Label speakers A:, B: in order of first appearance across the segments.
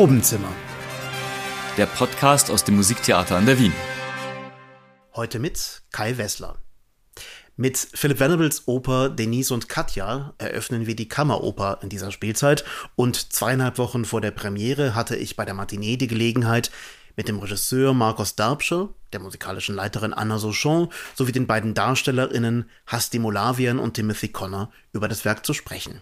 A: Probenzimmer.
B: Der Podcast aus dem Musiktheater an der Wien.
A: Heute mit Kai Wessler. Mit Philipp Venables Oper Denise und Katja eröffnen wir die Kammeroper in dieser Spielzeit und zweieinhalb Wochen vor der Premiere hatte ich bei der Matinee die Gelegenheit, mit dem Regisseur Marcos Darbsche, der musikalischen Leiterin Anna Souchon sowie den beiden DarstellerInnen Hasti Molavian und Timothy Connor über das Werk zu sprechen.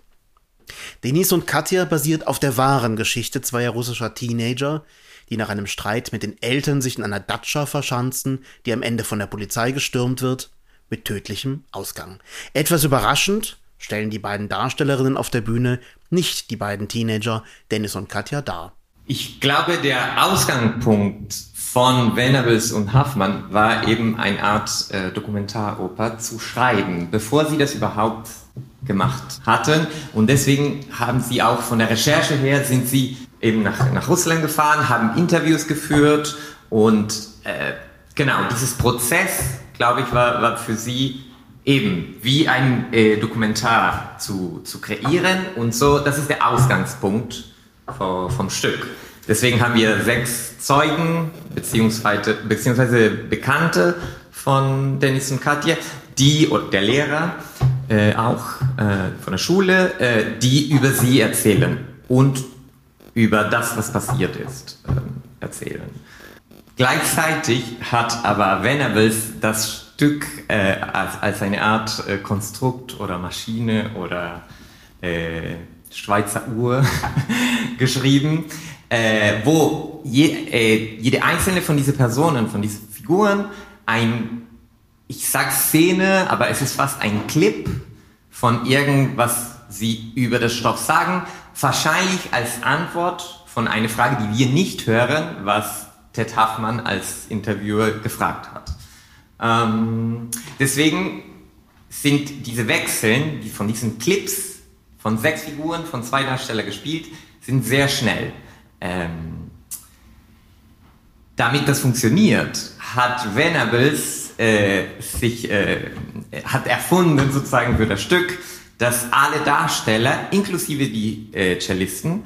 A: Denise und Katja basiert auf der wahren Geschichte zweier russischer Teenager, die nach einem Streit mit den Eltern sich in einer Datscha verschanzen, die am Ende von der Polizei gestürmt wird, mit tödlichem Ausgang. Etwas überraschend stellen die beiden Darstellerinnen auf der Bühne nicht die beiden Teenager Dennis und Katja dar.
C: Ich glaube, der Ausgangspunkt von Venables und Hoffmann war eben eine Art äh, Dokumentaroper zu schreiben, bevor sie das überhaupt gemacht hatten. Und deswegen haben sie auch von der Recherche her sind sie eben nach, nach Russland gefahren, haben Interviews geführt und äh, genau dieses Prozess, glaube ich, war, war für sie eben wie ein äh, Dokumentar zu, zu kreieren und so, das ist der Ausgangspunkt vom, vom Stück. Deswegen haben wir sechs Zeugen beziehungsweise, beziehungsweise Bekannte von Dennis und Katja, die der Lehrer äh, auch äh, von der Schule, äh, die über sie erzählen und über das, was passiert ist, äh, erzählen. Gleichzeitig hat aber Venables das Stück äh, als, als eine Art äh, Konstrukt oder Maschine oder Schweizer Uhr geschrieben, wo je, jede einzelne von diesen Personen, von diesen Figuren ein, ich sag Szene, aber es ist fast ein Clip von irgendwas sie über das Stoff sagen, wahrscheinlich als Antwort von einer Frage, die wir nicht hören, was Ted Hoffmann als Interviewer gefragt hat. Ähm, deswegen sind diese Wechseln, die von diesen Clips von sechs Figuren, von zwei Darstellern gespielt, sind sehr schnell. Ähm, damit das funktioniert, hat Venables äh, sich äh, hat erfunden sozusagen für das Stück, dass alle Darsteller, inklusive die äh, Cellisten,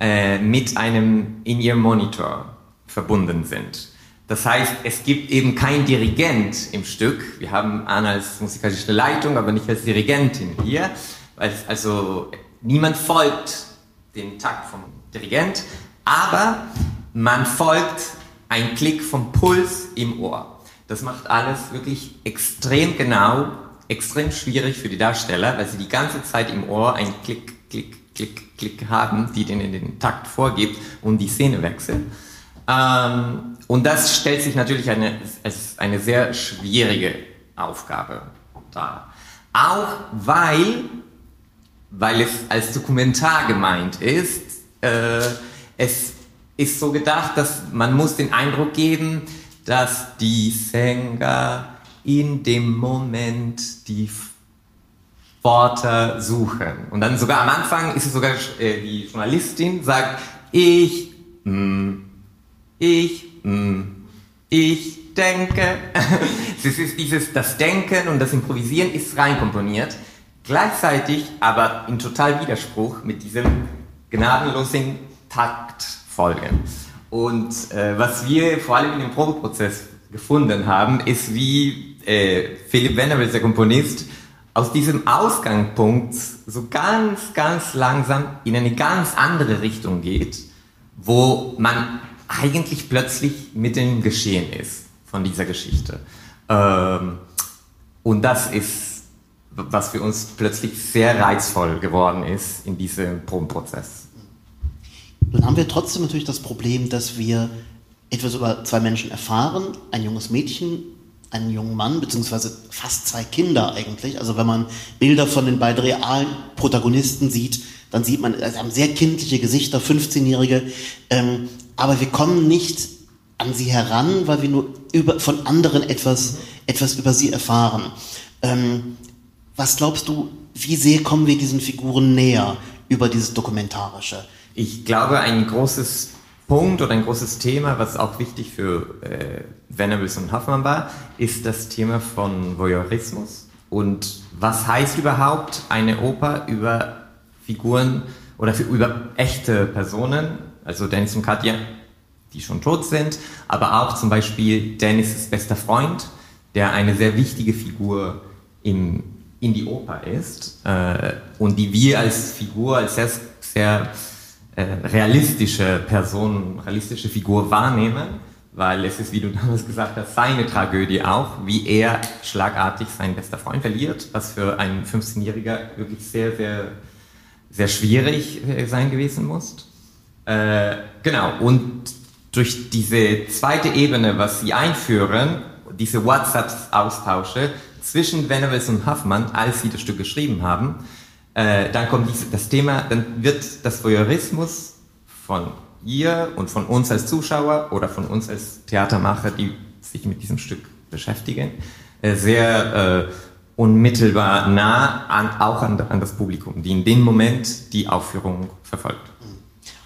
C: äh, mit einem In-Ear-Monitor verbunden sind. Das heißt, es gibt eben kein Dirigent im Stück. Wir haben Anna als musikalische Leitung, aber nicht als Dirigentin hier. Also niemand folgt dem Takt vom Dirigent, aber man folgt ein Klick vom Puls im Ohr. Das macht alles wirklich extrem genau extrem schwierig für die Darsteller, weil sie die ganze Zeit im Ohr ein Klick, Klick, Klick, Klick haben, die den in den Takt vorgibt und die Szene wechselt. Ähm, und das stellt sich natürlich eine, als eine sehr schwierige Aufgabe dar. Auch weil, weil es als Dokumentar gemeint ist, äh, es ist so gedacht, dass man muss den Eindruck geben, dass die Sänger in dem Moment die Worte suchen. Und dann sogar am Anfang ist es sogar äh, die Journalistin sagt, ich, mm, ich, mm, ich denke. es ist dieses, das Denken und das Improvisieren ist reinkomponiert. Gleichzeitig aber in total Widerspruch mit diesem gnadenlosen Taktfolgen. Und äh, was wir vor allem in dem Probeprozess gefunden haben, ist wie äh, Philipp Venables, der Komponist, aus diesem Ausgangspunkt so ganz, ganz langsam in eine ganz andere Richtung geht, wo man eigentlich plötzlich mit dem Geschehen ist von dieser Geschichte. Ähm, und das ist, was für uns plötzlich sehr reizvoll geworden ist in diesem Probenprozess.
A: Nun haben wir trotzdem natürlich das Problem, dass wir etwas über zwei Menschen erfahren, ein junges Mädchen einen jungen Mann, beziehungsweise fast zwei Kinder eigentlich. Also wenn man Bilder von den beiden realen Protagonisten sieht, dann sieht man, sie haben sehr kindliche Gesichter, 15-Jährige, ähm, aber wir kommen nicht an sie heran, weil wir nur über, von anderen etwas, etwas über sie erfahren. Ähm, was glaubst du, wie sehr kommen wir diesen Figuren näher über dieses Dokumentarische?
C: Ich glaube, ein großes Punkt oder ein großes Thema, was auch wichtig für äh, Venables und Hoffmann war, ist das Thema von Voyeurismus. Und was heißt überhaupt eine Oper über Figuren oder für, über echte Personen also Dennis und Katja, die schon tot sind, aber auch zum Beispiel Dennis' bester Freund, der eine sehr wichtige Figur im, in die Oper ist äh, und die wir als Figur, als sehr, sehr äh, realistische Person, realistische Figur wahrnehmen, weil es ist, wie du damals gesagt hast, seine Tragödie auch, wie er schlagartig seinen bester Freund verliert, was für einen 15-Jähriger wirklich sehr, sehr, sehr schwierig äh, sein gewesen muss. Äh, genau, und durch diese zweite Ebene, was sie einführen, diese WhatsApp-Austausche zwischen Venables und Huffman, als sie das Stück geschrieben haben, äh, dann kommt diese, das Thema, dann wird das Voyeurismus von ihr und von uns als Zuschauer oder von uns als Theatermacher, die sich mit diesem Stück beschäftigen, äh, sehr äh, unmittelbar nah an, auch an, an das Publikum, die in dem Moment die Aufführung verfolgt.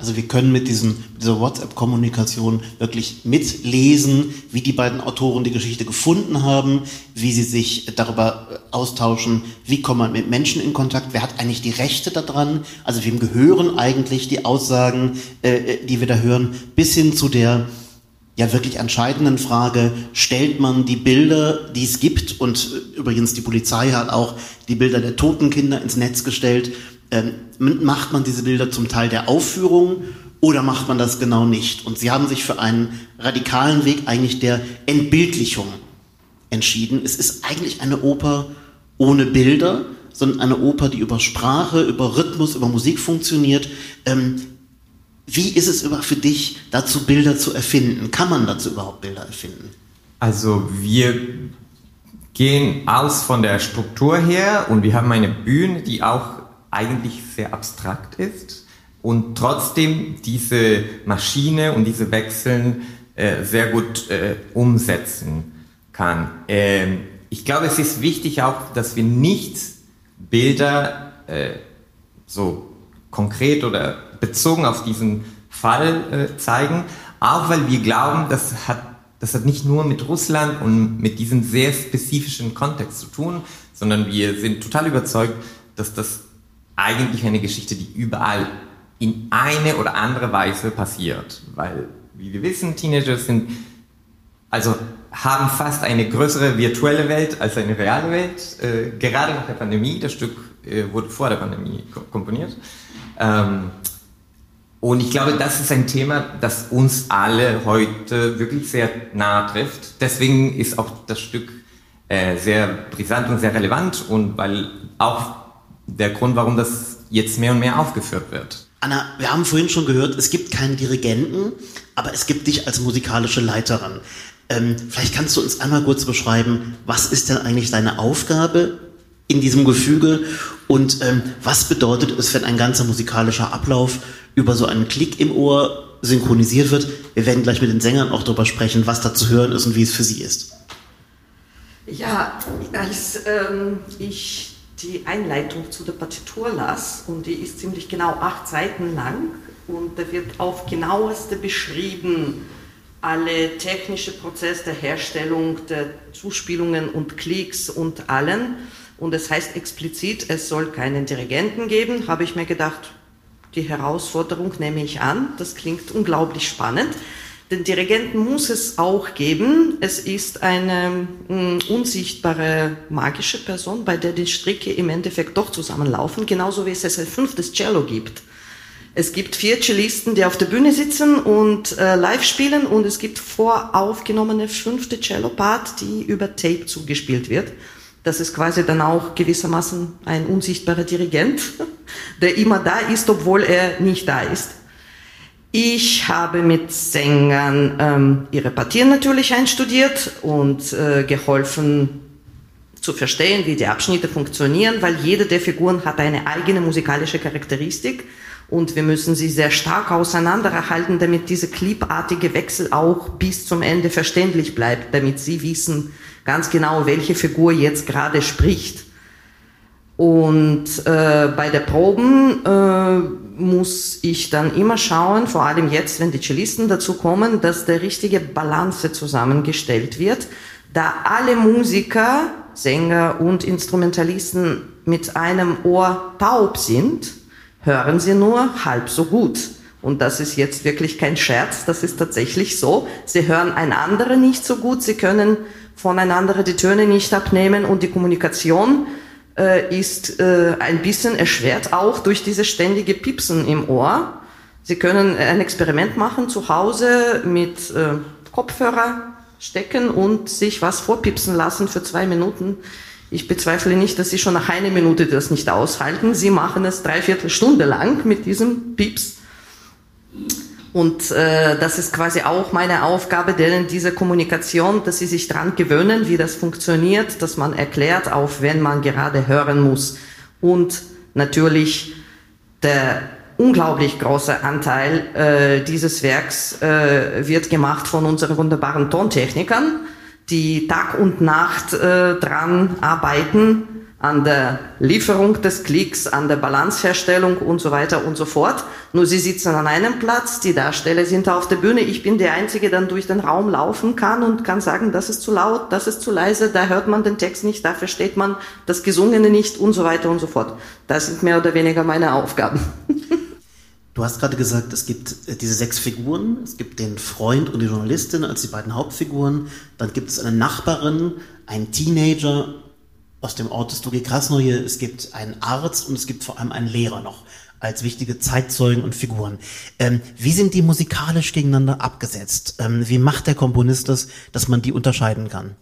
A: Also wir können mit diesem, dieser WhatsApp-Kommunikation wirklich mitlesen, wie die beiden Autoren die Geschichte gefunden haben, wie sie sich darüber austauschen, wie kommt man mit Menschen in Kontakt, wer hat eigentlich die Rechte daran, also wem gehören eigentlich die Aussagen, äh, die wir da hören, bis hin zu der ja wirklich entscheidenden Frage, stellt man die Bilder, die es gibt, und übrigens die Polizei hat auch die Bilder der toten Kinder ins Netz gestellt, ähm, macht man diese Bilder zum Teil der Aufführung oder macht man das genau nicht? Und sie haben sich für einen radikalen Weg eigentlich der Entbildlichung entschieden. Es ist eigentlich eine Oper ohne Bilder, sondern eine Oper, die über Sprache, über Rhythmus, über Musik funktioniert. Ähm, wie ist es für dich, dazu Bilder zu erfinden? Kann man dazu überhaupt Bilder erfinden?
C: Also wir gehen aus von der Struktur her und wir haben eine Bühne, die auch eigentlich sehr abstrakt ist und trotzdem diese Maschine und diese Wechseln äh, sehr gut äh, umsetzen kann. Ähm, ich glaube, es ist wichtig auch, dass wir nicht Bilder äh, so konkret oder bezogen auf diesen Fall äh, zeigen, auch weil wir glauben, das hat, das hat nicht nur mit Russland und mit diesem sehr spezifischen Kontext zu tun, sondern wir sind total überzeugt, dass das eigentlich eine Geschichte, die überall in eine oder andere Weise passiert. Weil, wie wir wissen, Teenager sind, also haben fast eine größere virtuelle Welt als eine reale Welt. Äh, gerade nach der Pandemie, das Stück äh, wurde vor der Pandemie komponiert. Ähm, und ich glaube, das ist ein Thema, das uns alle heute wirklich sehr nahe trifft. Deswegen ist auch das Stück äh, sehr brisant und sehr relevant und weil auch der Grund, warum das jetzt mehr und mehr aufgeführt wird.
A: Anna, wir haben vorhin schon gehört, es gibt keinen Dirigenten, aber es gibt dich als musikalische Leiterin. Ähm, vielleicht kannst du uns einmal kurz beschreiben, was ist denn eigentlich deine Aufgabe in diesem Gefüge und ähm, was bedeutet es, wenn ein ganzer musikalischer Ablauf über so einen Klick im Ohr synchronisiert wird? Wir werden gleich mit den Sängern auch darüber sprechen, was da zu hören ist und wie es für sie ist.
D: Ja, als ähm, ich die Einleitung zu der Partitur las und die ist ziemlich genau acht Seiten lang und da wird auf genaueste beschrieben, alle technische Prozesse der Herstellung der Zuspielungen und Klicks und allen. Und es heißt explizit, es soll keinen Dirigenten geben, habe ich mir gedacht, die Herausforderung nehme ich an. Das klingt unglaublich spannend. Den Dirigenten muss es auch geben. Es ist eine mh, mm, unsichtbare magische Person, bei der die Stricke im Endeffekt doch zusammenlaufen, genauso wie es ein fünftes Cello gibt. Es gibt vier Cellisten, die auf der Bühne sitzen und äh, live spielen und es gibt voraufgenommene fünfte Cello-Part, die über Tape zugespielt wird. Das ist quasi dann auch gewissermaßen ein unsichtbarer Dirigent, der immer da ist, obwohl er nicht da ist. Ich habe mit Sängern ähm, ihre Partien natürlich einstudiert und äh, geholfen zu verstehen, wie die Abschnitte funktionieren, weil jede der Figuren hat eine eigene musikalische Charakteristik und wir müssen sie sehr stark auseinanderhalten, damit diese clipartige Wechsel auch bis zum Ende verständlich bleibt, damit sie wissen ganz genau, welche Figur jetzt gerade spricht. Und äh, bei der Proben äh, muss ich dann immer schauen, vor allem jetzt, wenn die Cellisten dazu kommen, dass der richtige Balance zusammengestellt wird, da alle Musiker, Sänger und Instrumentalisten mit einem Ohr taub sind, hören sie nur halb so gut. Und das ist jetzt wirklich kein Scherz, das ist tatsächlich so. Sie hören einander nicht so gut, sie können voneinander die Töne nicht abnehmen und die Kommunikation ist äh, ein bisschen erschwert auch durch diese ständige Piepsen im Ohr. Sie können ein Experiment machen zu Hause mit äh, Kopfhörer stecken und sich was vorpipsen lassen für zwei Minuten. Ich bezweifle nicht, dass Sie schon nach einer Minute das nicht aushalten. Sie machen es dreiviertel Stunde lang mit diesem Pieps. Und äh, das ist quasi auch meine Aufgabe, denen diese Kommunikation, dass sie sich dran gewöhnen, wie das funktioniert, dass man erklärt, auf wenn man gerade hören muss. Und natürlich der unglaublich große Anteil äh, dieses Werks äh, wird gemacht von unseren wunderbaren Tontechnikern, die Tag und Nacht äh, dran arbeiten, an der Lieferung des Klicks, an der Balanceherstellung und so weiter und so fort. Nur sie sitzen an einem Platz, die Darsteller sind auf der Bühne. Ich bin der Einzige, der dann durch den Raum laufen kann und kann sagen, das ist zu laut, das ist zu leise, da hört man den Text nicht, da versteht man das Gesungene nicht und so weiter und so fort. Das sind mehr oder weniger meine Aufgaben.
A: Du hast gerade gesagt, es gibt äh, diese sechs Figuren. Es gibt den Freund und die Journalistin als die beiden Hauptfiguren. Dann gibt es eine Nachbarin, einen Teenager aus dem Ort des Dugi Krasnoje, es gibt einen Arzt und es gibt vor allem einen Lehrer noch als wichtige Zeitzeugen und Figuren. Ähm, wie sind die musikalisch gegeneinander abgesetzt? Ähm, wie macht der Komponist das, dass man die unterscheiden kann?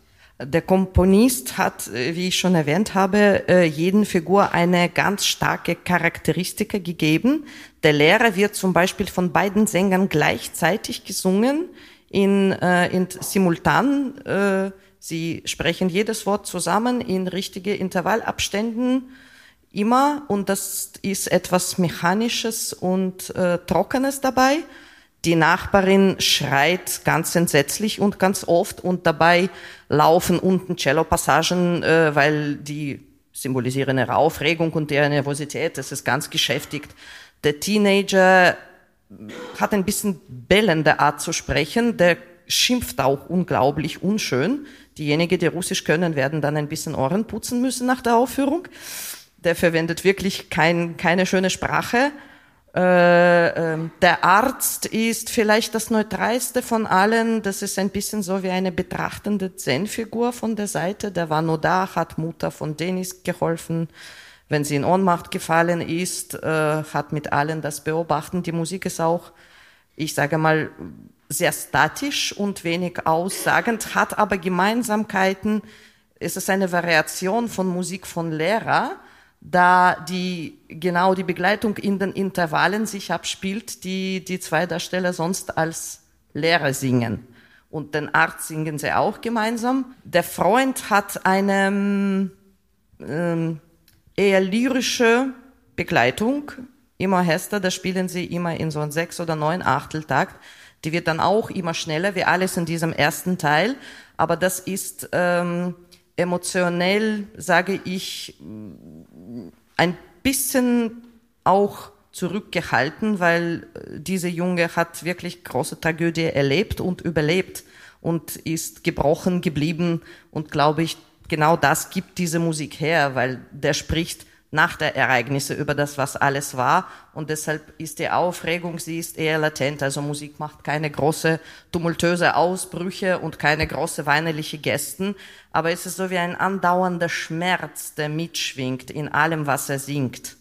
D: Der Komponist hat, äh, wie ich schon erwähnt habe, äh, jeden Figur eine ganz starke Charakteristik gegeben. Der Lehrer wird zum Beispiel von beiden Sängern gleichzeitig gesungen in, äh, in simultan äh, Sie sprechen jedes Wort zusammen in richtige Intervallabständen immer und das ist etwas Mechanisches und äh, Trockenes dabei. Die Nachbarin schreit ganz entsetzlich und ganz oft und dabei laufen unten Cello-Passagen, äh, weil die symbolisieren ihre Aufregung und ihre Nervosität. Das ist ganz geschäftigt. Der Teenager hat ein bisschen bellende Art zu sprechen. Der schimpft auch unglaublich unschön. Diejenigen, die Russisch können, werden dann ein bisschen Ohren putzen müssen nach der Aufführung. Der verwendet wirklich kein, keine schöne Sprache. Äh, äh, der Arzt ist vielleicht das neutralste von allen. Das ist ein bisschen so wie eine betrachtende Zen-Figur von der Seite. Der war nur da, hat Mutter von Denis geholfen. Wenn sie in Ohnmacht gefallen ist, äh, hat mit allen das beobachten. Die Musik ist auch, ich sage mal, sehr statisch und wenig aussagend, hat aber Gemeinsamkeiten. Es ist eine Variation von Musik von Lehrer, da die genau die Begleitung in den Intervallen sich abspielt, die die zwei Darsteller sonst als Lehrer singen. Und den Arzt singen sie auch gemeinsam. Der Freund hat eine ähm, eher lyrische Begleitung. Immer Hester, da spielen sie immer in so einem sechs oder neun Achteltakt. Die wird dann auch immer schneller, wie alles in diesem ersten Teil. Aber das ist ähm, emotionell, sage ich, ein bisschen auch zurückgehalten, weil äh, diese Junge hat wirklich große Tragödie erlebt und überlebt und ist gebrochen geblieben und glaube ich, genau das gibt diese Musik her, weil der spricht nach der Ereignisse über das, was alles war. Und deshalb ist die Aufregung, sie ist eher latent. Also Musik macht keine große tumultöse Ausbrüche und keine große weinerliche Gesten. Aber es ist so wie ein andauernder Schmerz, der mitschwingt in allem, was er singt.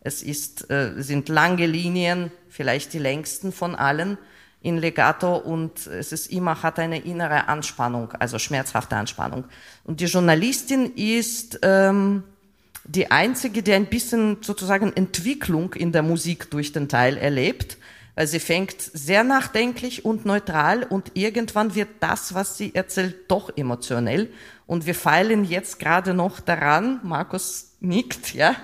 D: Es ist, äh, sind lange Linien, vielleicht die längsten von allen in Legato und es ist immer, hat eine innere Anspannung, also schmerzhafte Anspannung. Und die Journalistin ist, ähm, die einzige, die ein bisschen sozusagen Entwicklung in der Musik durch den Teil erlebt, weil sie fängt sehr nachdenklich und neutral und irgendwann wird das, was sie erzählt, doch emotionell. Und wir feilen jetzt gerade noch daran, Markus nickt, ja,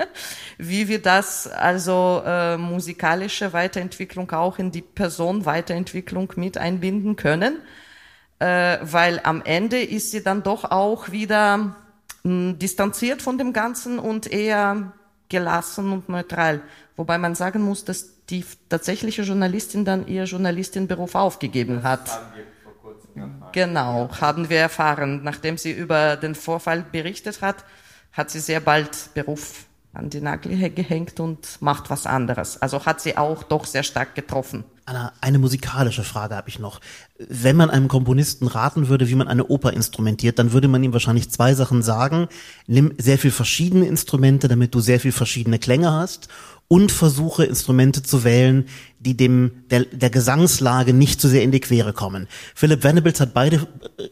D: wie wir das also äh, musikalische Weiterentwicklung auch in die Person Weiterentwicklung mit einbinden können, äh, weil am Ende ist sie dann doch auch wieder distanziert von dem Ganzen und eher gelassen und neutral. Wobei man sagen muss, dass die tatsächliche Journalistin dann ihr Journalistinberuf aufgegeben hat. Haben wir vor kurzem. Genau, haben wir erfahren. Nachdem sie über den Vorfall berichtet hat, hat sie sehr bald Beruf an die Nagel gehängt und macht was anderes. Also hat sie auch doch sehr stark getroffen.
A: Anna, eine musikalische Frage habe ich noch. Wenn man einem Komponisten raten würde, wie man eine Oper instrumentiert, dann würde man ihm wahrscheinlich zwei Sachen sagen. Nimm sehr viel verschiedene Instrumente, damit du sehr viel verschiedene Klänge hast und versuche Instrumente zu wählen, die dem der, der Gesangslage nicht zu sehr in die Quere kommen. Philipp Venables hat beide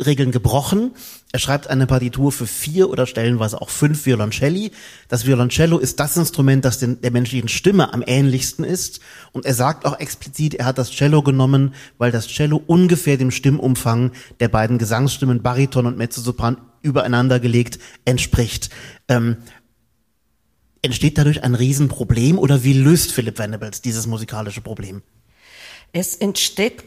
A: Regeln gebrochen. Er schreibt eine Partitur für vier oder stellenweise auch fünf Violoncelli. Das Violoncello ist das Instrument, das den, der menschlichen Stimme am ähnlichsten ist. Und er sagt auch explizit, er hat das Cello genommen, weil das Cello ungefähr dem Stimmumfang der beiden Gesangsstimmen Bariton und Mezzosopran übereinander gelegt entspricht. Ähm, Entsteht dadurch ein Riesenproblem oder wie löst Philipp Venables dieses musikalische Problem?
D: Es entsteht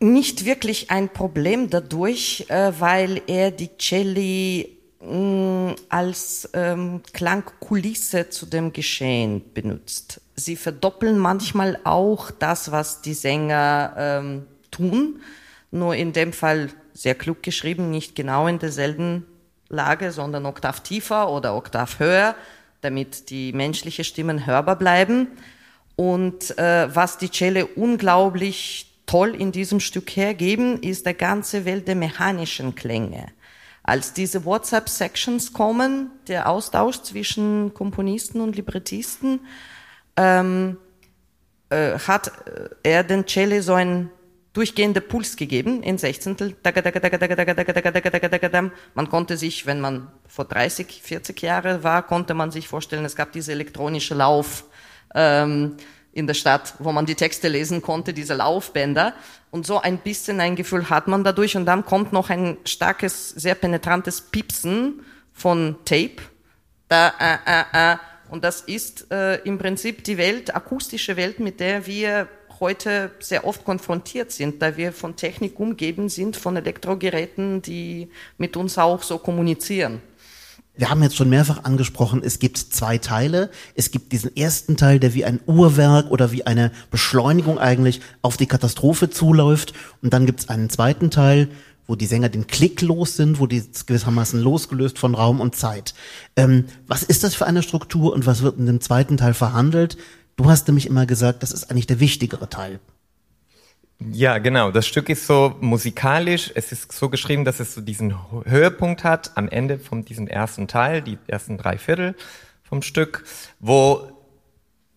D: nicht wirklich ein Problem dadurch, äh, weil er die Celli mm, als ähm, Klangkulisse zu dem Geschehen benutzt. Sie verdoppeln manchmal auch das, was die Sänger ähm, tun, nur in dem Fall sehr klug geschrieben, nicht genau in derselben Lage, sondern oktav tiefer oder oktav höher damit die menschlichen Stimmen hörbar bleiben. Und äh, was die Celle unglaublich toll in diesem Stück hergeben, ist der ganze Welt der mechanischen Klänge. Als diese WhatsApp-Sections kommen, der Austausch zwischen Komponisten und Librettisten, ähm, äh, hat er den Celle so ein durchgehender Puls gegeben in Sechzehntel. Man konnte sich, wenn man vor 30, 40 Jahre war, konnte man sich vorstellen, es gab diese elektronische Lauf ähm, in der Stadt, wo man die Texte lesen konnte, diese Laufbänder. Und so ein bisschen ein Gefühl hat man dadurch. Und dann kommt noch ein starkes, sehr penetrantes Piepsen von Tape. Da, äh, äh, äh. Und das ist äh, im Prinzip die Welt, akustische Welt, mit der wir heute sehr oft konfrontiert sind, da wir von Technik umgeben sind, von Elektrogeräten, die mit uns auch so kommunizieren.
A: Wir haben jetzt schon mehrfach angesprochen, es gibt zwei Teile. Es gibt diesen ersten Teil, der wie ein Uhrwerk oder wie eine Beschleunigung eigentlich auf die Katastrophe zuläuft. Und dann gibt es einen zweiten Teil, wo die Sänger den Klick los sind, wo die gewissermaßen losgelöst von Raum und Zeit. Ähm, was ist das für eine Struktur und was wird in dem zweiten Teil verhandelt? Du hast nämlich immer gesagt, das ist eigentlich der wichtigere Teil.
C: Ja, genau. Das Stück ist so musikalisch. Es ist so geschrieben, dass es so diesen Höhepunkt hat am Ende von diesem ersten Teil, die ersten drei Viertel vom Stück, wo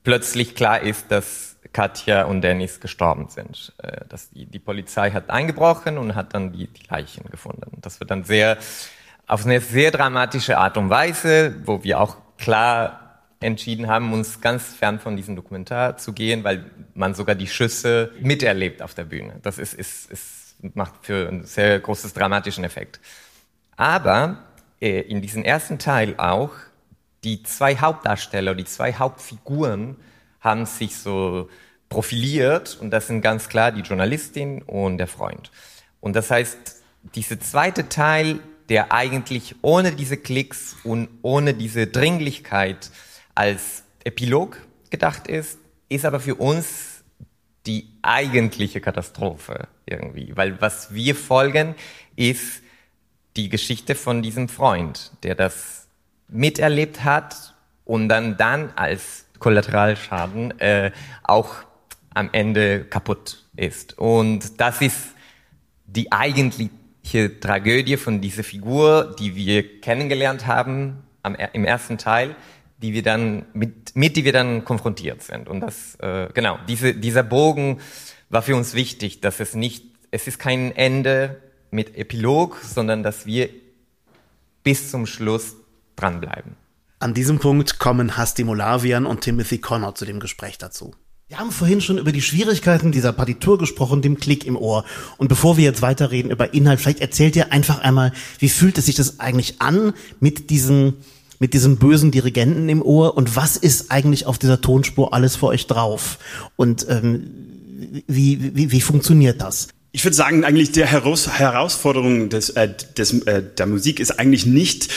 C: plötzlich klar ist, dass Katja und Dennis gestorben sind. Äh, dass die, die Polizei hat eingebrochen und hat dann die, die Leichen gefunden. Das wird dann sehr, auf eine sehr dramatische Art und Weise, wo wir auch klar entschieden haben, uns ganz fern von diesem Dokumentar zu gehen, weil man sogar die Schüsse miterlebt auf der Bühne. Das ist, ist, ist, macht für einen sehr großes dramatischen Effekt. Aber äh, in diesem ersten Teil auch, die zwei Hauptdarsteller, die zwei Hauptfiguren haben sich so profiliert und das sind ganz klar die Journalistin und der Freund. Und das heißt, dieser zweite Teil, der eigentlich ohne diese Klicks und ohne diese Dringlichkeit als Epilog gedacht ist, ist aber für uns die eigentliche Katastrophe irgendwie. Weil was wir folgen, ist die Geschichte von diesem Freund, der das miterlebt hat und dann dann als Kollateralschaden äh, auch am Ende kaputt ist. Und das ist die eigentliche Tragödie von dieser Figur, die wir kennengelernt haben am, im ersten Teil, die wir dann mit, mit die wir dann konfrontiert sind. Und das äh, genau diese, dieser Bogen war für uns wichtig, dass es nicht es ist kein Ende mit Epilog, sondern dass wir bis zum Schluss dranbleiben.
A: An diesem Punkt kommen Hasti Molavian und Timothy Connor zu dem Gespräch dazu. Wir haben vorhin schon über die Schwierigkeiten dieser Partitur gesprochen, dem Klick im Ohr. Und bevor wir jetzt weiterreden über Inhalt, vielleicht erzählt ihr einfach einmal, wie fühlt es sich das eigentlich an, mit diesen mit diesem bösen Dirigenten im Ohr und was ist eigentlich auf dieser Tonspur alles für euch drauf? Und ähm, wie, wie, wie funktioniert das?
E: Ich würde sagen, eigentlich der Heraus Herausforderung des, äh, des, äh, der Musik ist eigentlich nicht,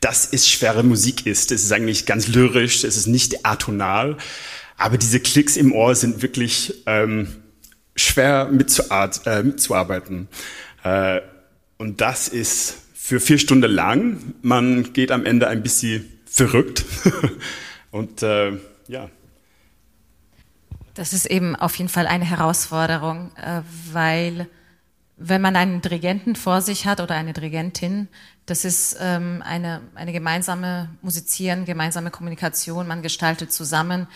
E: dass es schwere Musik ist. Es ist eigentlich ganz lyrisch, es ist nicht atonal. Aber diese Klicks im Ohr sind wirklich ähm, schwer mitzuart, äh, mitzuarbeiten. Äh, und das ist für vier Stunden lang. Man geht am Ende ein bisschen verrückt. Und äh, ja.
F: Das ist eben auf jeden Fall eine Herausforderung, äh, weil wenn man einen Dirigenten vor sich hat oder eine Dirigentin, das ist ähm, eine, eine gemeinsame Musizieren, gemeinsame Kommunikation, man gestaltet zusammen.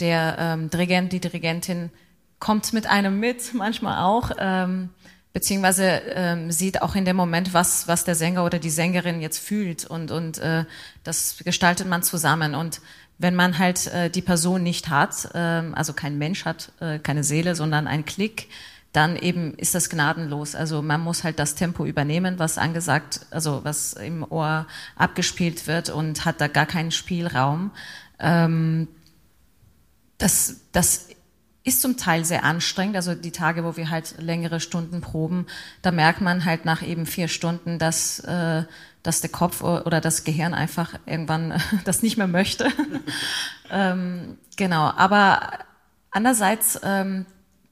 F: Der ähm, Dirigent, die Dirigentin kommt mit einem mit, manchmal auch, ähm, beziehungsweise ähm, sieht auch in dem Moment, was, was der Sänger oder die Sängerin jetzt fühlt und, und äh, das gestaltet man zusammen. Und wenn man halt äh, die Person nicht hat, äh, also kein Mensch hat, äh, keine Seele, sondern ein Klick, dann eben ist das gnadenlos. Also man muss halt das Tempo übernehmen, was angesagt, also was im Ohr abgespielt wird und hat da gar keinen Spielraum. Ähm, das, das ist zum Teil sehr anstrengend. Also die Tage, wo wir halt längere Stunden proben, da merkt man halt nach eben vier Stunden, dass, äh, dass der Kopf oder das Gehirn einfach irgendwann das nicht mehr möchte. ähm, genau. Aber andererseits, ähm,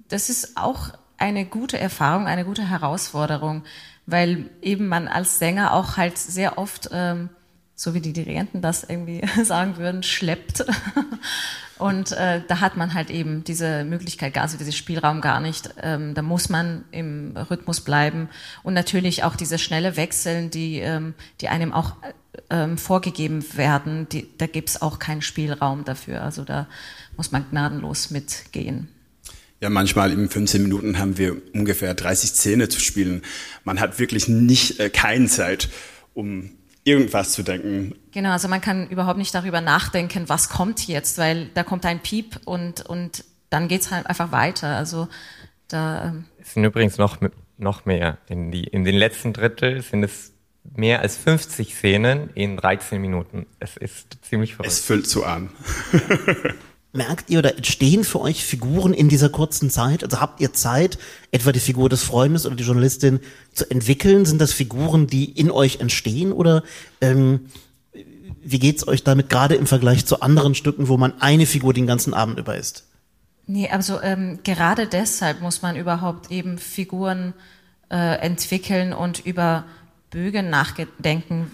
F: das ist auch eine gute Erfahrung, eine gute Herausforderung, weil eben man als Sänger auch halt sehr oft, ähm, so wie die Dirigenten das irgendwie sagen würden, schleppt. Und äh, da hat man halt eben diese Möglichkeit, also diesen Spielraum gar nicht. Ähm, da muss man im Rhythmus bleiben und natürlich auch diese schnelle Wechseln, die, ähm, die einem auch ähm, vorgegeben werden, die, da gibt's auch keinen Spielraum dafür. Also da muss man gnadenlos mitgehen.
E: Ja, manchmal in 15 Minuten haben wir ungefähr 30 Szene zu spielen. Man hat wirklich nicht äh, keine Zeit, um irgendwas zu denken.
F: Genau, also man kann überhaupt nicht darüber nachdenken, was kommt jetzt, weil da kommt ein Piep und, und dann geht's halt einfach weiter. Also da.
C: Ähm es sind übrigens noch, noch mehr. In, die, in den letzten Drittel sind es mehr als 50 Szenen in 13 Minuten. Es ist ziemlich verrückt.
E: Es füllt so an.
A: merkt ihr oder entstehen für euch Figuren in dieser kurzen Zeit? Also habt ihr Zeit, etwa die Figur des Freundes oder die Journalistin zu entwickeln? Sind das Figuren, die in euch entstehen oder ähm, wie geht's euch damit gerade im Vergleich zu anderen Stücken, wo man eine Figur den ganzen Abend über ist?
F: Nee, also ähm, gerade deshalb muss man überhaupt eben Figuren äh, entwickeln und über Bögen nachdenken,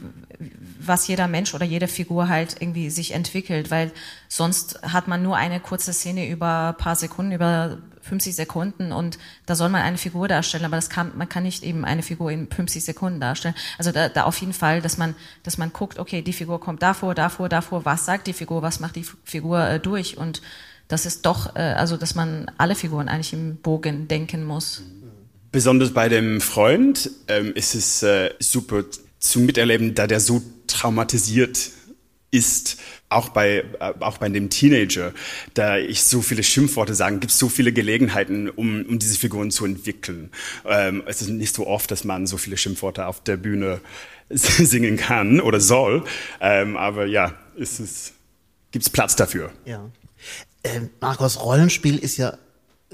F: was jeder Mensch oder jede Figur halt irgendwie sich entwickelt, weil sonst hat man nur eine kurze Szene über paar Sekunden, über 50 Sekunden und da soll man eine Figur darstellen, aber das kann, man kann nicht eben eine Figur in 50 Sekunden darstellen. Also da, da auf jeden Fall, dass man, dass man guckt, okay, die Figur kommt davor, davor, davor, was sagt die Figur, was macht die Figur äh, durch und das ist doch, äh, also dass man alle Figuren eigentlich im Bogen denken muss.
E: Besonders bei dem Freund ähm, ist es äh, super zu miterleben, da der so traumatisiert ist, auch bei, äh, auch bei dem Teenager, da ich so viele Schimpfworte sagen, gibt es so viele Gelegenheiten, um, um diese Figuren zu entwickeln. Ähm, es ist nicht so oft, dass man so viele Schimpfworte auf der Bühne singen kann oder soll, ähm, aber ja, es ist, gibt es Platz dafür.
A: Ja. Äh, Markus, Rollenspiel ist ja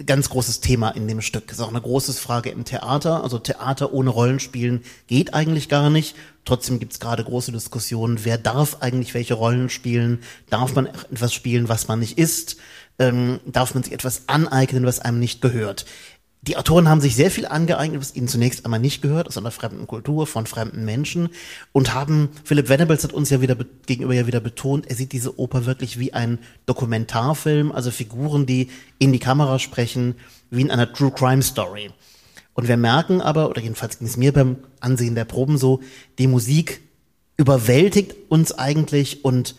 A: ganz großes Thema in dem Stück. Ist auch eine große Frage im Theater. Also Theater ohne Rollenspielen geht eigentlich gar nicht. Trotzdem gibt es gerade große Diskussionen, wer darf eigentlich welche Rollen spielen? Darf man etwas spielen, was man nicht ist? Ähm, darf man sich etwas aneignen, was einem nicht gehört? Die Autoren haben sich sehr viel angeeignet, was ihnen zunächst einmal nicht gehört, aus einer fremden Kultur, von fremden Menschen und haben, Philipp Venables hat uns ja wieder gegenüber ja wieder betont, er sieht diese Oper wirklich wie ein Dokumentarfilm, also Figuren, die in die Kamera sprechen, wie in einer True Crime Story. Und wir merken aber, oder jedenfalls ging es mir beim Ansehen der Proben so, die Musik überwältigt uns eigentlich und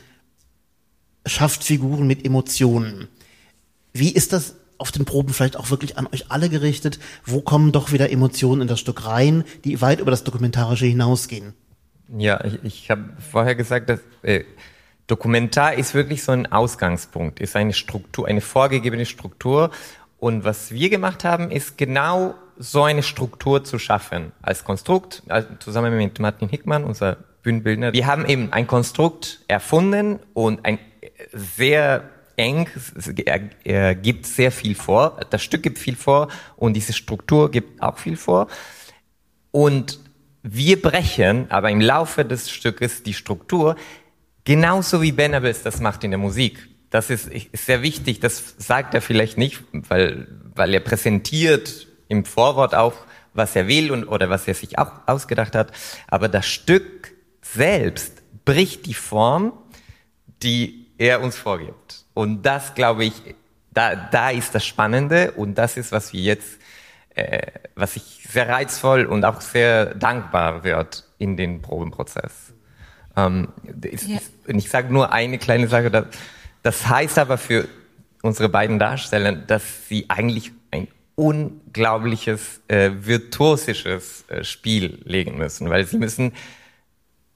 A: schafft Figuren mit Emotionen. Wie ist das auf den Proben vielleicht auch wirklich an euch alle gerichtet? Wo kommen doch wieder Emotionen in das Stück rein, die weit über das Dokumentarische hinausgehen?
C: Ja, ich, ich habe vorher gesagt, dass äh, Dokumentar ist wirklich so ein Ausgangspunkt, ist eine Struktur, eine vorgegebene Struktur. Und was wir gemacht haben, ist genau so eine Struktur zu schaffen als Konstrukt, also zusammen mit Martin Hickmann, unser Bühnenbildner. Wir haben eben ein Konstrukt erfunden und ein sehr eng, er, gibt sehr viel vor, das Stück gibt viel vor und diese Struktur gibt auch viel vor. Und wir brechen aber im Laufe des Stückes die Struktur, genauso wie Benabes das macht in der Musik. Das ist, ist sehr wichtig, das sagt er vielleicht nicht, weil, weil er präsentiert im Vorwort auch, was er will und, oder was er sich auch ausgedacht hat. Aber das Stück selbst bricht die Form, die er uns vorgibt. Und das, glaube ich, da, da ist das Spannende und das ist, was wir jetzt, äh, was ich sehr reizvoll und auch sehr dankbar wird in den Probenprozess. Ähm, ist, ja. Ich sage nur eine kleine Sache, das, das heißt aber für unsere beiden Darsteller, dass sie eigentlich ein unglaubliches, äh, virtuosisches äh, Spiel legen müssen, weil sie müssen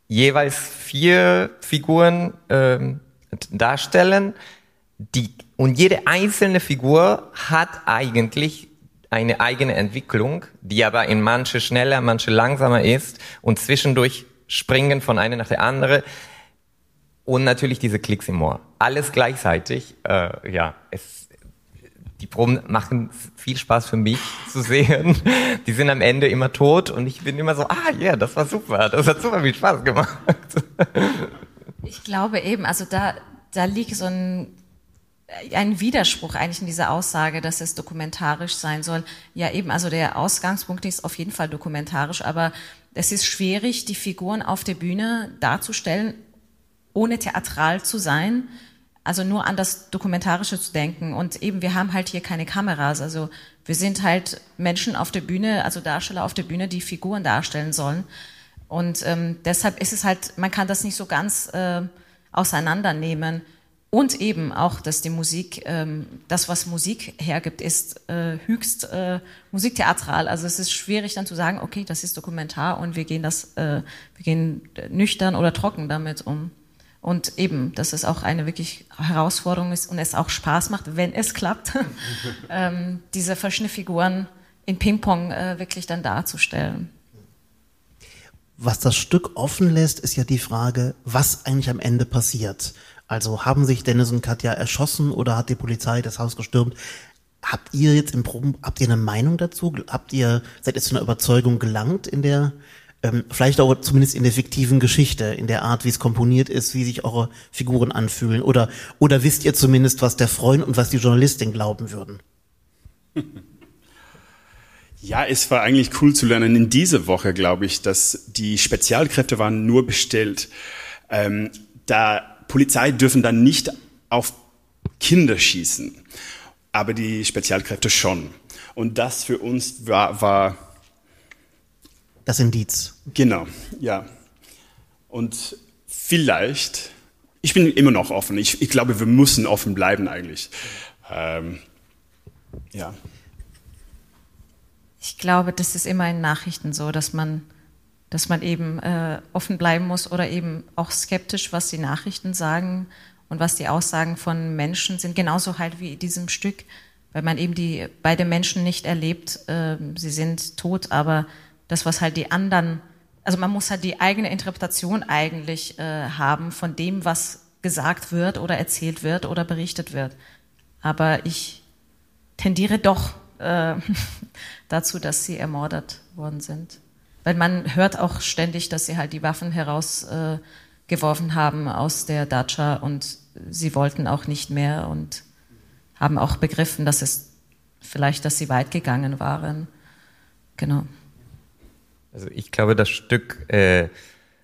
C: jeweils vier Figuren ähm, darstellen, die, und jede einzelne Figur hat eigentlich eine eigene Entwicklung, die aber in manche schneller, manche langsamer ist und zwischendurch springen von einer nach der andere und natürlich diese Klicks im Ohr. Alles gleichzeitig. Äh, ja, es, die Proben machen viel Spaß für mich zu sehen. Die sind am Ende immer tot und ich bin immer so, ah ja, yeah, das war super, das hat super viel Spaß gemacht.
F: Ich glaube eben, also da, da liegt so ein ein Widerspruch eigentlich in dieser Aussage, dass es dokumentarisch sein soll. Ja, eben, also der Ausgangspunkt ist auf jeden Fall dokumentarisch, aber es ist schwierig, die Figuren auf der Bühne darzustellen, ohne theatral zu sein, also nur an das Dokumentarische zu denken. Und eben, wir haben halt hier keine Kameras, also wir sind halt Menschen auf der Bühne, also Darsteller auf der Bühne, die Figuren darstellen sollen. Und ähm, deshalb ist es halt, man kann das nicht so ganz äh, auseinandernehmen. Und eben auch, dass die Musik, ähm, das, was Musik hergibt, ist äh, höchst äh, musiktheatral. Also es ist schwierig dann zu sagen, okay, das ist Dokumentar und wir gehen das, äh, wir gehen nüchtern oder trocken damit um. Und eben, dass es auch eine wirklich Herausforderung ist und es auch Spaß macht, wenn es klappt, ähm, diese verschiedenen Figuren in Ping-Pong äh, wirklich dann darzustellen.
A: Was das Stück offen lässt, ist ja die Frage, was eigentlich am Ende passiert. Also haben sich Dennis und Katja erschossen oder hat die Polizei das Haus gestürmt? Habt ihr jetzt im Proben, habt ihr eine Meinung dazu? Habt ihr, seid ihr zu einer Überzeugung gelangt in der, ähm, vielleicht auch zumindest in der fiktiven Geschichte, in der Art, wie es komponiert ist, wie sich eure Figuren anfühlen? Oder, oder wisst ihr zumindest, was der Freund und was die Journalistin glauben würden?
E: Ja, es war eigentlich cool zu lernen in dieser Woche, glaube ich, dass die Spezialkräfte waren nur bestellt. Ähm, da Polizei dürfen dann nicht auf Kinder schießen, aber die Spezialkräfte schon. Und das für uns war, war
A: das Indiz.
E: Genau, ja. Und vielleicht, ich bin immer noch offen. Ich, ich glaube, wir müssen offen bleiben eigentlich. Ähm, ja.
F: Ich glaube, das ist immer in Nachrichten so, dass man dass man eben äh, offen bleiben muss oder eben auch skeptisch, was die Nachrichten sagen und was die Aussagen von Menschen sind, genauso halt wie in diesem Stück, weil man eben die beide Menschen nicht erlebt, äh, sie sind tot, aber das, was halt die anderen, also man muss halt die eigene Interpretation eigentlich äh, haben von dem, was gesagt wird oder erzählt wird oder berichtet wird. Aber ich tendiere doch äh, dazu, dass sie ermordet worden sind. Weil man hört auch ständig, dass sie halt die Waffen herausgeworfen äh, haben aus der Dacia und sie wollten auch nicht mehr und haben auch begriffen, dass es vielleicht, dass sie weit gegangen waren. Genau.
C: Also ich glaube, das Stück, äh,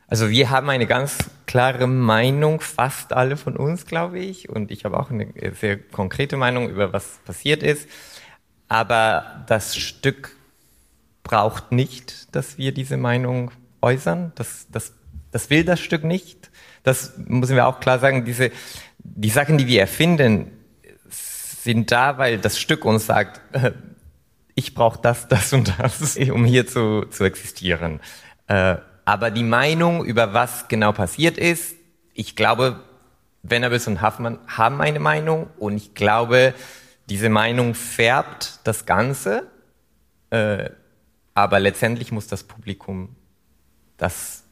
C: also wir haben eine ganz klare Meinung, fast alle von uns, glaube ich, und ich habe auch eine sehr konkrete Meinung über was passiert ist. Aber das Stück braucht nicht, dass wir diese Meinung äußern. Das, das, das will das Stück nicht. Das müssen wir auch klar sagen. Diese, die Sachen, die wir erfinden, sind da, weil das Stück uns sagt, ich brauche das, das und das, um hier zu, zu existieren. Äh, aber die Meinung über was genau passiert ist, ich glaube, Venables und Huffmann haben eine Meinung und ich glaube, diese Meinung färbt das Ganze. Äh, aber letztendlich muss das Publikum das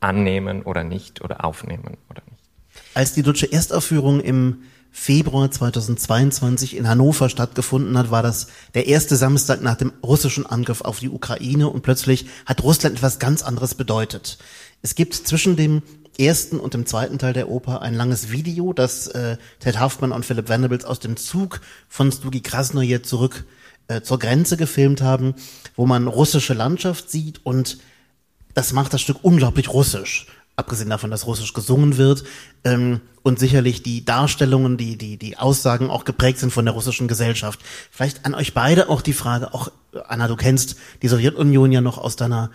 C: annehmen oder nicht oder aufnehmen oder nicht.
A: Als die deutsche Erstaufführung im Februar 2022 in Hannover stattgefunden hat, war das der erste Samstag nach dem russischen Angriff auf die Ukraine und plötzlich hat Russland etwas ganz anderes bedeutet. Es gibt zwischen dem ersten und dem zweiten Teil der Oper ein langes Video, das äh, Ted Hoffmann und Philip Venables aus dem Zug von Stugi Krasnoje zurück äh, zur Grenze gefilmt haben, wo man russische Landschaft sieht und das macht das Stück unglaublich russisch. abgesehen davon, dass Russisch gesungen wird, ähm, und sicherlich die Darstellungen, die, die, die Aussagen auch geprägt sind von der russischen Gesellschaft. Vielleicht an euch beide auch die Frage, auch Anna, du kennst die Sowjetunion ja noch aus deiner,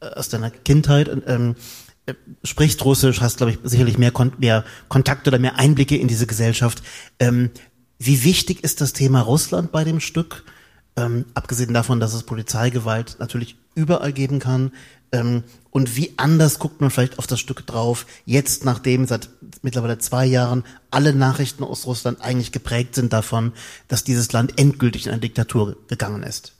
A: äh, aus deiner Kindheit, ähm, äh, sprichst Russisch, hast, glaube ich, sicherlich mehr, Kon mehr Kontakte oder mehr Einblicke in diese Gesellschaft. Ähm, wie wichtig ist das Thema Russland bei dem Stück? Ähm, abgesehen davon, dass es Polizeigewalt natürlich überall geben kann. Ähm, und wie anders guckt man vielleicht auf das Stück drauf, jetzt nachdem seit mittlerweile zwei Jahren alle Nachrichten aus Russland eigentlich geprägt sind davon, dass dieses Land endgültig in eine Diktatur gegangen ist?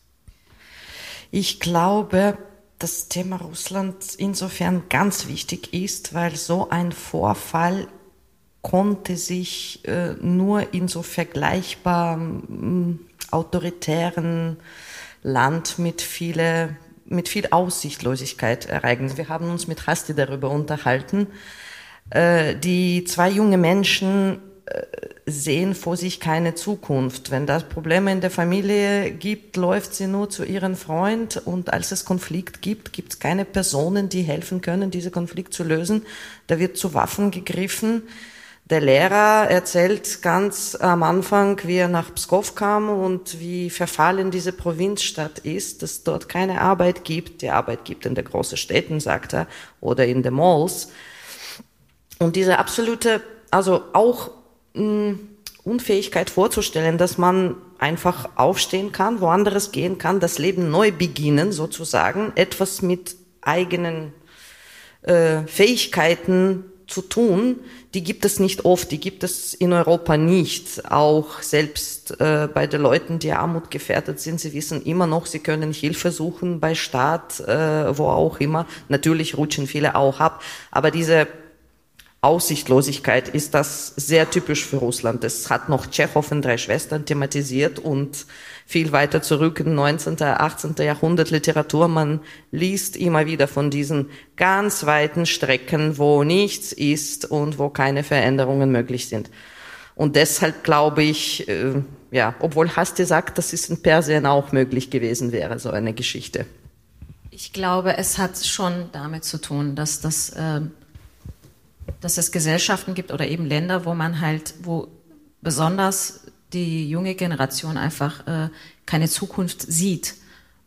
D: Ich glaube, das Thema Russland insofern ganz wichtig ist, weil so ein Vorfall konnte sich äh, nur in so vergleichbar äh, autoritären Land mit viele mit viel Aussichtlosigkeit ereignen. Wir haben uns mit Hasti darüber unterhalten. Äh, die zwei junge Menschen äh, sehen vor sich keine Zukunft. Wenn das Probleme in der Familie gibt, läuft sie nur zu ihrem Freund und als es Konflikt gibt, gibt es keine Personen, die helfen können, diese Konflikt zu lösen. Da wird zu Waffen gegriffen. Der Lehrer erzählt ganz am Anfang, wie er nach Pskov kam und wie verfallen diese Provinzstadt ist, dass dort keine Arbeit gibt. Die Arbeit gibt in den großen Städten, sagt er, oder in den Malls. Und diese absolute, also auch mh, hm, Unfähigkeit vorzustellen, dass man einfach aufstehen kann, woanders gehen kann, das Leben neu beginnen sozusagen, etwas mit eigenen äh, Fähigkeiten zu tun, die gibt es nicht oft, die gibt es in Europa nicht. Auch selbst äh, bei den Leuten, die Armut gefährdet sind, sie wissen immer noch, sie können Hilfe suchen bei Staat, äh, wo auch immer. Natürlich rutschen viele auch ab, aber diese Aussichtlosigkeit ist das sehr typisch für Russland. Das hat noch Tschechow in Drei Schwestern thematisiert und viel weiter zurück in 19., 18. Jahrhundert Literatur. Man liest immer wieder von diesen ganz weiten Strecken, wo nichts ist und wo keine Veränderungen möglich sind. Und deshalb glaube ich, äh, ja, obwohl Hasti sagt, dass es in Persien auch möglich gewesen wäre, so eine Geschichte.
F: Ich glaube, es hat schon damit zu tun, dass das, äh, dass es Gesellschaften gibt oder eben Länder, wo man halt, wo besonders die junge Generation einfach äh, keine Zukunft sieht.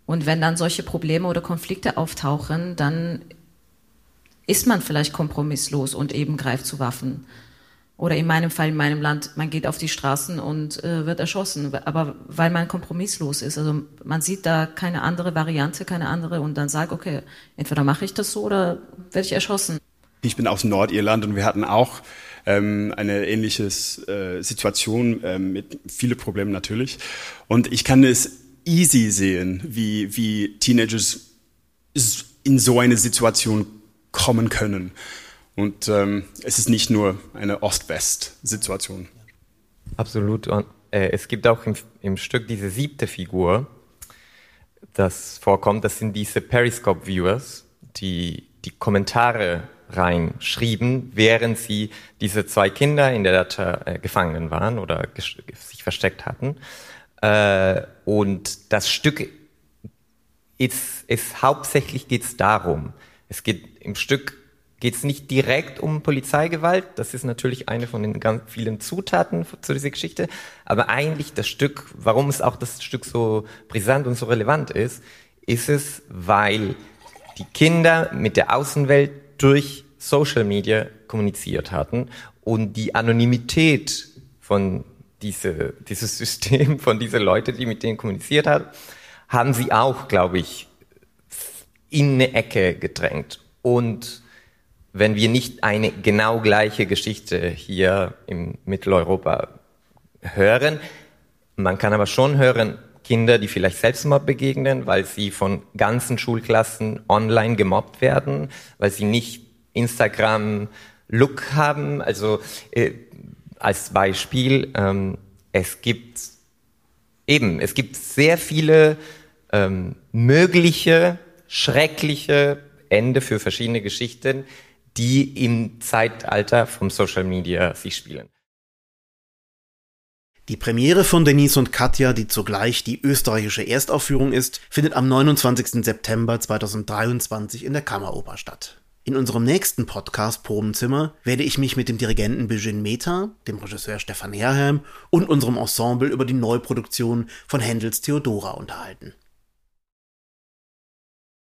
F: Und wenn dann solche Probleme oder Konflikte auftauchen, dann ist man vielleicht kompromisslos und eben greift zu Waffen. Oder in meinem Fall, in meinem Land, man geht auf die Straßen und äh, wird erschossen, aber weil man kompromisslos ist. Also man sieht da keine andere Variante, keine andere und dann sagt, okay, entweder mache ich das so oder werde ich erschossen.
E: Ich bin aus Nordirland und wir hatten auch ähm, eine ähnliche äh, Situation ähm, mit viele Probleme natürlich. Und ich kann es easy sehen, wie, wie Teenagers in so eine Situation kommen können. Und ähm, es ist nicht nur eine Ost-West-Situation.
C: Absolut. Und äh, es gibt auch im, im Stück diese siebte Figur, das vorkommt. Das sind diese Periscope-Viewers, die die Kommentare reinschrieben, während sie diese zwei Kinder in der Datei äh, gefangen waren oder sich versteckt hatten. Äh, und das Stück ist, ist hauptsächlich geht es darum. Es geht im Stück geht es nicht direkt um Polizeigewalt. Das ist natürlich eine von den ganz vielen Zutaten zu dieser Geschichte. Aber eigentlich das Stück, warum es auch das Stück so brisant und so relevant ist, ist es, weil die Kinder mit der Außenwelt durch Social Media kommuniziert hatten und die Anonymität von diese, dieses System, von diesen Leuten, die mit denen kommuniziert haben, haben sie auch, glaube ich, in eine Ecke gedrängt. Und wenn wir nicht eine genau gleiche Geschichte hier im Mitteleuropa hören, man kann aber schon hören, Kinder, die vielleicht selbst mal begegnen, weil sie von ganzen Schulklassen online gemobbt werden, weil sie nicht Instagram-Look haben. Also äh, als Beispiel, ähm, es gibt eben, es gibt sehr viele ähm, mögliche, schreckliche Ende für verschiedene Geschichten, die im Zeitalter vom Social Media sich spielen.
A: Die Premiere von Denise und Katja, die zugleich die österreichische Erstaufführung ist, findet am 29. September 2023 in der Kammeroper statt. In unserem nächsten Podcast Probenzimmer werde ich mich mit dem Dirigenten Eugene Meta, dem Regisseur Stefan Herheim und unserem Ensemble über die Neuproduktion von Händels Theodora unterhalten.